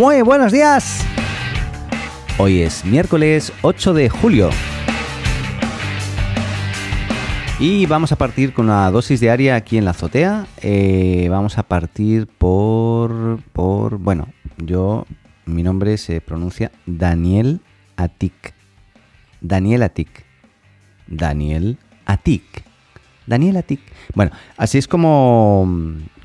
Muy buenos días. Hoy es miércoles 8 de julio. Y vamos a partir con una dosis diaria aquí en la azotea. Eh, vamos a partir por, por... Bueno, yo... Mi nombre se pronuncia Daniel Atik. Daniel Atik. Daniel Atik. Daniel Atik. Bueno, así es como,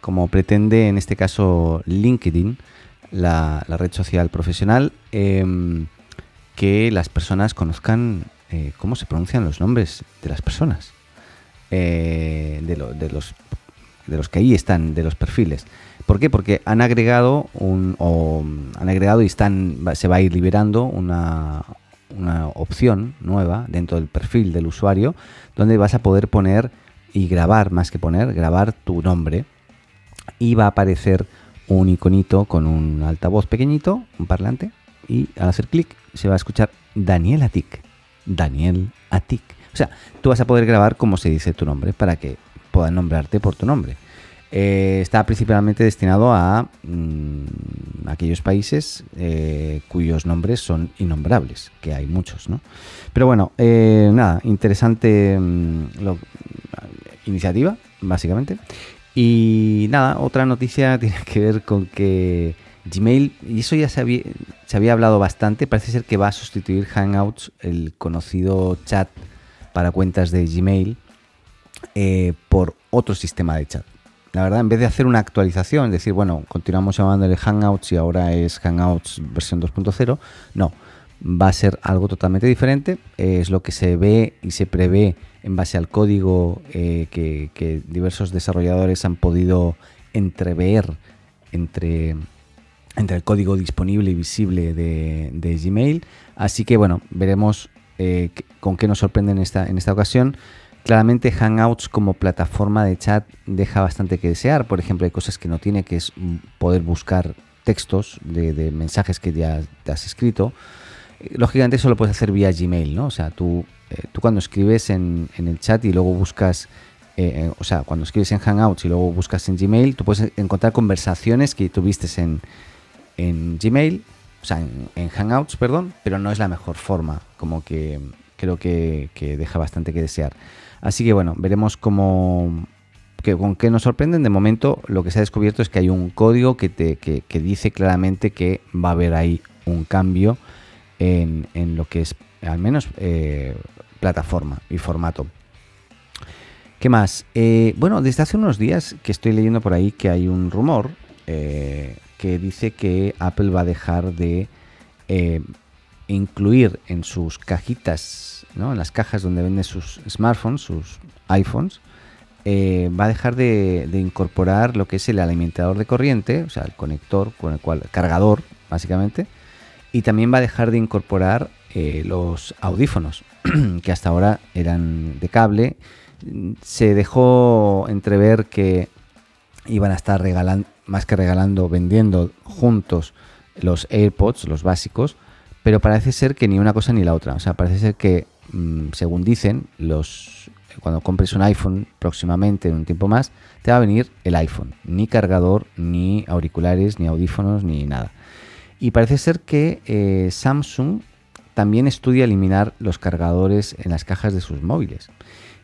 como pretende en este caso LinkedIn, la, red social profesional, em, que las personas conozcan eh, cómo se pronuncian los nombres de las personas. Eh, de, los, de los que ahí están, de los perfiles. ¿Por qué? Porque han agregado un, o han agregado y están, se va a ir liberando una, una opción nueva dentro del perfil del usuario donde vas a poder poner y grabar, más que poner, grabar tu nombre y va a aparecer un iconito con un altavoz pequeñito, un parlante y al hacer clic se va a escuchar Daniel Atik. Daniel Atik. O sea, tú vas a poder grabar como se dice tu nombre para que puedan nombrarte por tu nombre. Eh, está principalmente destinado a mm, aquellos países eh, cuyos nombres son innombrables, que hay muchos, ¿no? Pero bueno, eh, nada, interesante mm, iniciativa, básicamente. Y nada, otra noticia tiene que ver con que Gmail, y eso ya se había, se había hablado bastante, parece ser que va a sustituir Hangouts, el conocido chat para cuentas de Gmail eh, por otro sistema de chat. La verdad, en vez de hacer una actualización, decir, bueno, continuamos llamándole Hangouts y ahora es Hangouts versión 2.0, no, va a ser algo totalmente diferente. es lo que se ve y se prevé en base al código eh, que, diversos desarrolladores han podido entrever entre, entre el código disponible y visible de, de Gmail. Así que bueno, veremos eh, con qué nos sorprende en esta, en esta ocasión. Claramente Hangouts como plataforma de chat deja bastante que desear. Por ejemplo, hay cosas que no tiene, que es poder buscar textos de, mensajes que ya te has escrito. Eh, lógicamente eso lo puedes hacer vía Gmail, ¿no? O sea, tú, eh, tú cuando escribes en, el chat y luego buscas, o sea, cuando escribes en Hangouts y luego buscas en Gmail, tú puedes encontrar conversaciones que tuviste en, en Gmail o sea, en, Hangouts, perdón, pero no es la mejor forma, como que creo que, deja bastante que desear. Así que bueno, veremos cómo, que, con qué nos sorprenden. De momento lo que se ha descubierto es que hay un código que, te, que, dice claramente que va a haber ahí un cambio en, lo que es al menos eh, plataforma y formato. ¿Qué más? Eh, bueno, desde hace unos días que estoy leyendo por ahí que hay un rumor eh, que dice que Apple va a dejar de eh, incluir en sus cajitas, ¿no? en las cajas donde vende sus smartphones, sus iPhones, va a dejar de, incorporar lo que es el alimentador de corriente, o sea, el conector con el cual, cargador, básicamente, y también va a dejar de incorporar eh, los audífonos, que hasta ahora eran de cable. Se dejó entrever que iban a estar regalando, más que regalando, vendiendo juntos los AirPods, los básicos, pero parece ser que ni una cosa ni la otra. O sea, parece ser que, mm, según dicen, los cuando compres un iPhone próximamente, en un tiempo más, te va a venir el iPhone. Ni cargador, ni auriculares, ni audífonos, ni nada. Y parece ser que eh, Samsung también estudia eliminar los cargadores en las cajas de sus móviles.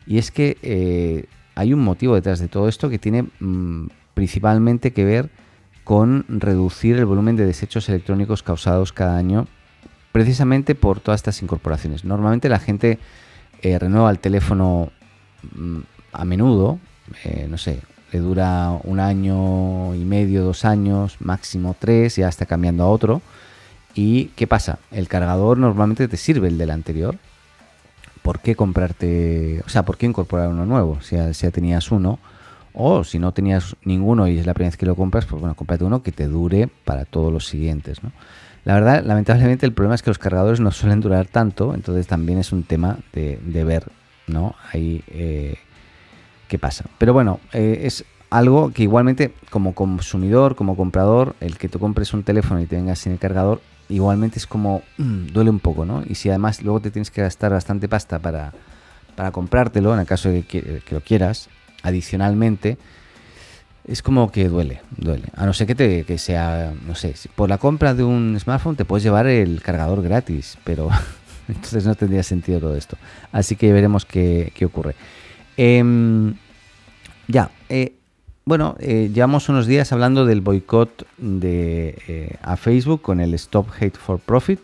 Y es que eh, hay un motivo detrás de todo esto que tiene mm, principalmente que ver con reducir el volumen de desechos electrónicos causados cada año precisamente por todas estas incorporaciones. Normalmente la gente eh, renueva el teléfono mm, a menudo, no sé, le dura un año y medio, dos años, máximo tres, ya está cambiando a otro. ¿Y qué pasa? El cargador normalmente te sirve el del anterior. ¿Por qué comprarte, o sea, por qué incorporar uno nuevo? Si ya, tenías uno, o si no tenías ninguno y es la primera vez que lo compras, pues bueno, cómprate uno que te dure para todos los siguientes, ¿no? La verdad, lamentablemente el problema es que los cargadores no suelen durar tanto, entonces también es un tema de, ver, ¿no? Ahí eh, qué pasa. Pero bueno, eh, es algo que igualmente como consumidor, como comprador, el que tú compres un teléfono y te vengas sin el cargador, igualmente es como mm, duele un poco, ¿no? Y si además luego te tienes que gastar bastante pasta para, para comprártelo, en el caso de que, que lo quieras, adicionalmente, es como que duele, duele. A no ser que, te, que sea, no sé, por la compra de un smartphone te puedes llevar el cargador gratis, pero entonces no tendría sentido todo esto. Así que veremos qué, ocurre. Em, ya, eh, bueno, eh, llevamos unos días hablando del boicot de, eh, a Facebook con el Stop Hate for Profit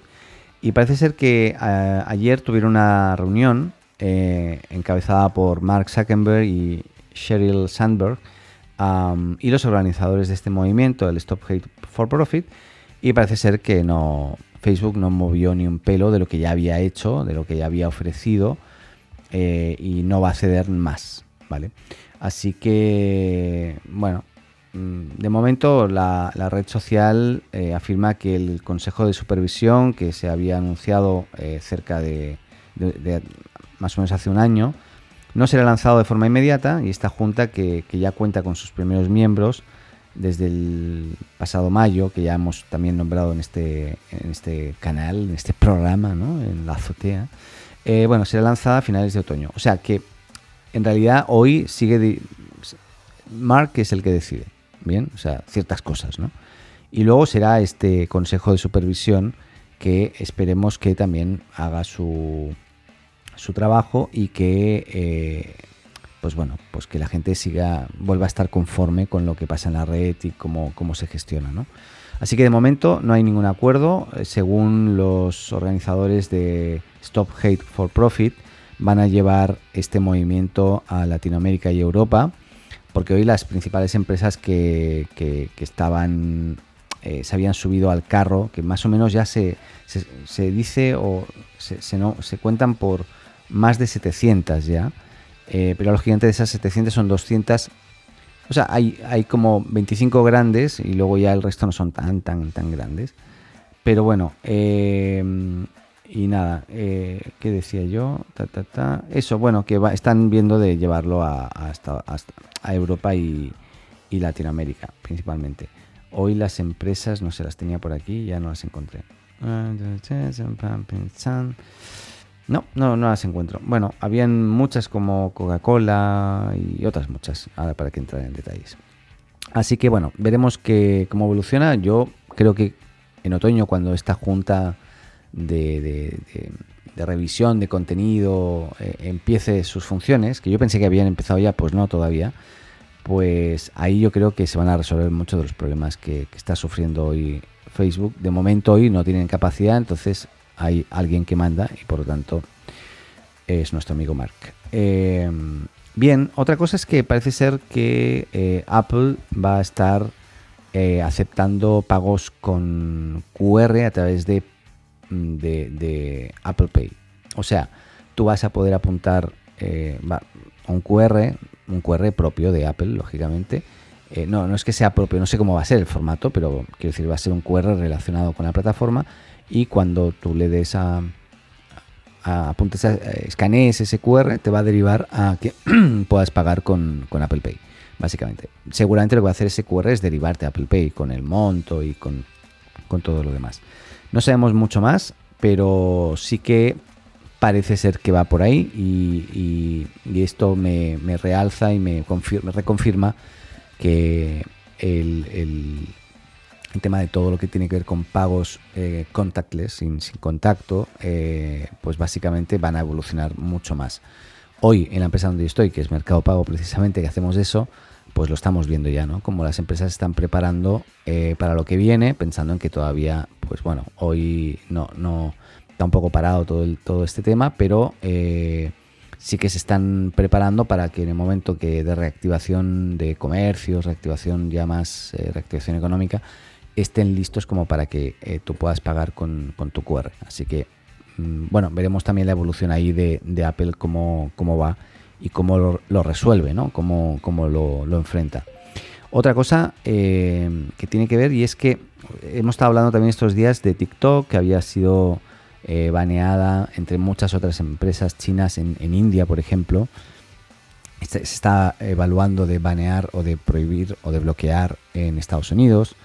y parece ser que ayer tuvieron una reunión encabezada por Mark Zuckerberg y Sheryl Sandberg y los organizadores de este movimiento, el Stop Hate for Profit, y parece ser que no Facebook no movió ni un pelo de lo que ya había hecho, de lo que ya había ofrecido eh, y no va a ceder más, ¿vale? Así que, bueno, mm, de momento la, red social eh, afirma que el Consejo de Supervisión que se había anunciado eh, cerca de, más o menos hace un año, no será lanzado de forma inmediata y esta junta que, ya cuenta con sus primeros miembros desde el pasado mayo, que ya hemos también nombrado en este, en este canal, en este programa, en la azotea, eh, bueno, será lanzada a finales de otoño. O sea que en realidad hoy sigue... Mark es el que decide, ¿bien? O sea, ciertas cosas, ¿no? Y luego será este Consejo de Supervisión que esperemos que también haga su, su trabajo y que eh, pues bueno pues que la gente siga vuelva a estar conforme con lo que pasa en la red y cómo, cómo se gestiona ¿no? Así que de momento no hay ningún acuerdo eh, según los organizadores de Stop Hate for Profit van a llevar este movimiento a Latinoamérica y Europa porque hoy las principales empresas que, que, estaban eh, se habían subido al carro que más o menos ya se, se, dice o se, se, no, se cuentan por más de 700 ya, eh, pero los gigantes de esas 700 son 200. O sea, hay, hay como 25 grandes y luego ya el resto no son tan, tan, tan grandes. Pero bueno, eh, y nada, eh, ¿qué decía yo? Eso, bueno, que están viendo de llevarlo a, hasta, a Europa y, y, Latinoamérica principalmente. Hoy las empresas, no se las tenía por aquí, ya no las encontré. No, no, las encuentro. Bueno, habían muchas como Coca-Cola y otras muchas, ahora para que entrar en detalles. Así que bueno, veremos que, cómo evoluciona. Yo creo que en otoño, cuando esta junta de, revisión de contenido eh, empiece sus funciones, que yo pensé que habían empezado ya, pues no todavía, pues ahí yo creo que se van a resolver muchos de los problemas que está sufriendo hoy Facebook. De momento hoy no tienen capacidad, entonces hay alguien que manda y por lo tanto es nuestro amigo Mark. Eh, bien, otra cosa es que parece ser que eh, Apple va a estar eh, aceptando pagos con QR a través de, de, Apple Pay. O sea, tú vas a poder apuntar un QR, un QR propio de Apple, lógicamente. no, no es que sea propio, no sé cómo va a ser el formato, pero quiero decir, va a ser un QR relacionado con la plataforma y cuando tú le des a, apuntes, escanees ese QR, te va a derivar a que puedas pagar con, Apple Pay, básicamente. Seguramente lo que va a hacer ese QR es derivarte a Apple Pay con el monto y con, todo lo demás. No sabemos mucho más, pero sí que parece ser que va por ahí y, esto me, realza y me, me reconfirma que el tema de todo lo que tiene que ver con pagos eh, contactless, sin, contacto, eh, pues básicamente van a evolucionar mucho más. Hoy en la empresa donde yo estoy, que es Mercado Pago precisamente, que hacemos eso, pues lo estamos viendo ya, ¿no? Como las empresas están preparando eh, para lo que viene, pensando en que todavía, pues bueno, hoy no, no está un poco parado todo, el, todo este tema, pero sí que se están preparando para que en el momento que de reactivación de comercios, reactivación ya más, reactivación económica, estén listos como para que eh, tú puedas pagar con, tu QR. Así que, mm, bueno, veremos también la evolución ahí de, Apple, cómo, cómo, va y cómo lo, resuelve, ¿no? Cómo, cómo lo, enfrenta. Otra cosa eh, que tiene que ver y es que hemos estado hablando también estos días de TikTok, que había sido eh, baneada entre muchas otras empresas chinas en, en India, por ejemplo. Se está evaluando de banear o de prohibir o de bloquear en Estados Unidos.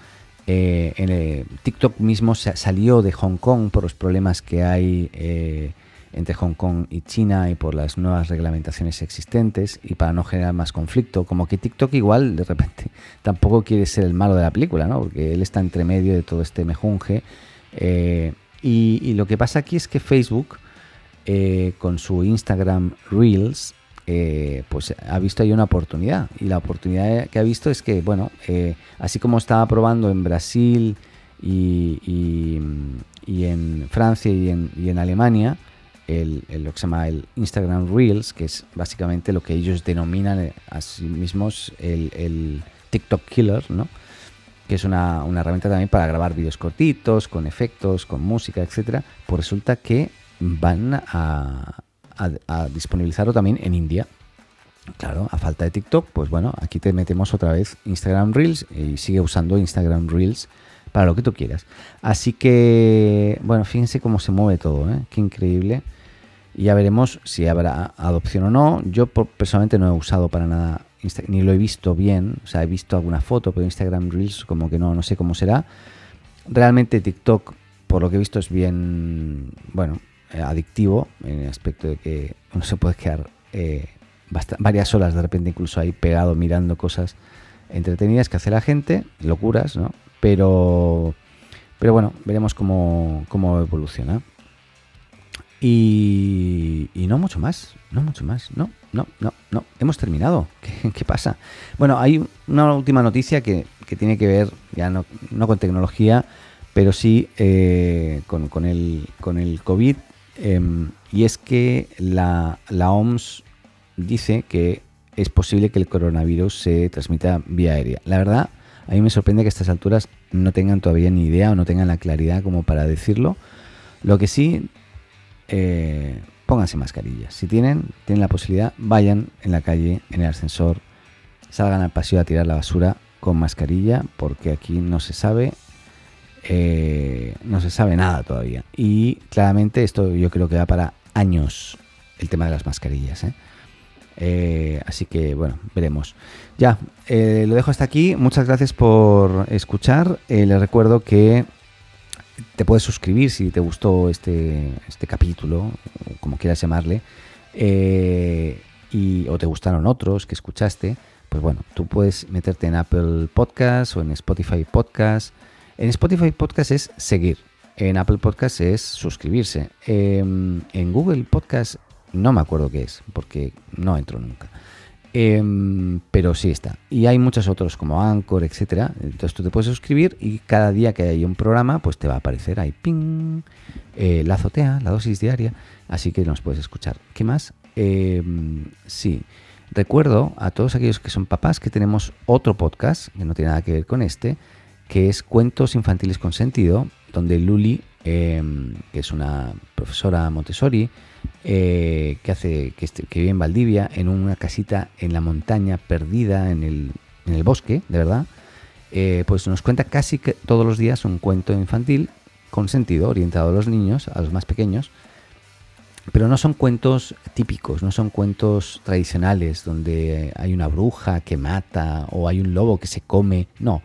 Eh, en, TikTok mismo salió de Hong Kong por los problemas que hay eh, entre Hong Kong y China y por las nuevas reglamentaciones existentes y para no generar más conflicto. Como que TikTok igual de repente tampoco quiere ser el malo de la película, ¿no? Porque él está entre medio de todo este mejunje. Eh, y, lo que pasa aquí es que Facebook, eh, con su Instagram Reels, eh, pues ha visto ahí una oportunidad. Y la oportunidad que ha visto es que, bueno, así como estaba probando en Brasil y, en Francia y en Alemania, el, lo que se llama el Instagram Reels, que es básicamente lo que ellos denominan eh, a sí mismos el, TikTok Killer, ¿no? que es una, herramienta también para grabar vídeos cortitos, con efectos, con música, etcétera, pues resulta que van a, disponibilizarlo también en India. Claro, a falta de TikTok, pues bueno, aquí te metemos otra vez Instagram Reels y sigue usando Instagram Reels para lo que tú quieras. Así que, bueno, fíjense cómo se mueve todo, ¿eh? Qué increíble. Y ya veremos si habrá adopción o no. Yo personalmente no he usado para nada, ni lo he visto bien. O sea, he visto alguna foto, pero Instagram Reels como que no, no sé cómo será. Realmente TikTok, por lo que he visto, es bien, bueno, adictivo en el aspecto de que uno se puede quedar eh, varias horas de repente incluso ahí pegado mirando cosas entretenidas que hace la gente, locuras, ¿no? Pero, pero bueno, veremos cómo, cómo evoluciona. Y, no mucho más, no mucho más, no, no, no, no, hemos terminado. ¿Qué, pasa? Bueno, hay una última noticia que, tiene que ver, ya no, no con tecnología, pero sí eh, con, con, el, con el COVID, em, y es que la, OMS dice que es posible que el coronavirus se transmita vía aérea. La verdad, a mí me sorprende que a estas alturas no tengan todavía ni idea o no tengan la claridad como para decirlo. Lo que sí eh, pónganse mascarillas. Si tienen, tienen la posibilidad, vayan en la calle, en el ascensor, salgan al paseo a tirar la basura con mascarilla, porque aquí no se sabe, eh, sabe nada todavía. Y claramente esto yo creo que va para años el tema de las mascarillas. ¿eh? así que bueno, veremos. Ya, lo dejo hasta aquí. Muchas gracias por escuchar. les recuerdo que te puedes suscribir si te gustó este, este capítulo, como quieras llamarle, eh, y, o te gustaron otros que escuchaste, pues bueno, tú puedes meterte en Apple Podcast o en Spotify Podcast. En Spotify Podcast es seguir, en Apple Podcast es suscribirse. Em, en Google Podcast no me acuerdo qué es, porque no entro nunca. Em, pero sí está. Y hay muchos otros como Anchor, etcétera. Entonces tú te puedes suscribir y cada día que hay un programa, pues te va a aparecer ahí, ping, eh, la azotea, la dosis diaria. Así que nos puedes escuchar. ¿Qué más? Em, sí. Recuerdo a todos aquellos que son papás que tenemos otro podcast, que no tiene nada que ver con este, que es Cuentos Infantiles con Sentido, donde Luli, em, que es una profesora Montessori, eh, que, hace, que, vive en Valdivia, en una casita en la montaña, perdida en el, bosque, de verdad, eh, pues nos cuenta casi todos los días un cuento infantil con sentido, orientado a los niños, a los más pequeños, pero no son cuentos típicos, no son cuentos tradicionales donde hay una bruja que mata o hay un lobo que se come, no,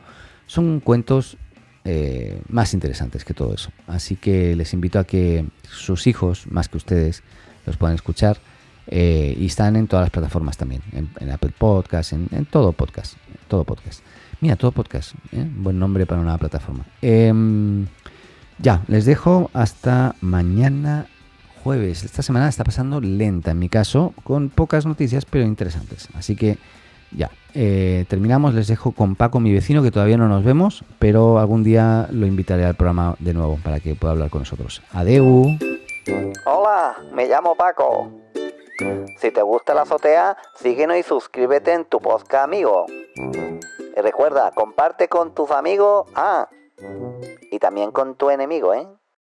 son cuentos eh, más interesantes que todo eso. Así que les invito a que sus hijos, más que ustedes, los puedan escuchar. Eh, y están en todas las plataformas también, en, Apple Podcast, en, todo podcast, todo podcast. Mira, todo podcast, ¿eh? buen nombre para una plataforma. Em, ya, les dejo hasta mañana jueves. Esta semana está pasando lenta en mi caso, con pocas noticias, pero interesantes. Así que ya, eh, terminamos. Les dejo con Paco, mi vecino, que todavía no nos vemos, pero algún día lo invitaré al programa de nuevo para que pueda hablar con nosotros. Adeu. Hola, me llamo Paco. Si te gusta la azotea, síguenos y suscríbete en tu podcast amigo. Y recuerda, comparte con tus amigos, ah, y también con tu enemigo, ¿eh?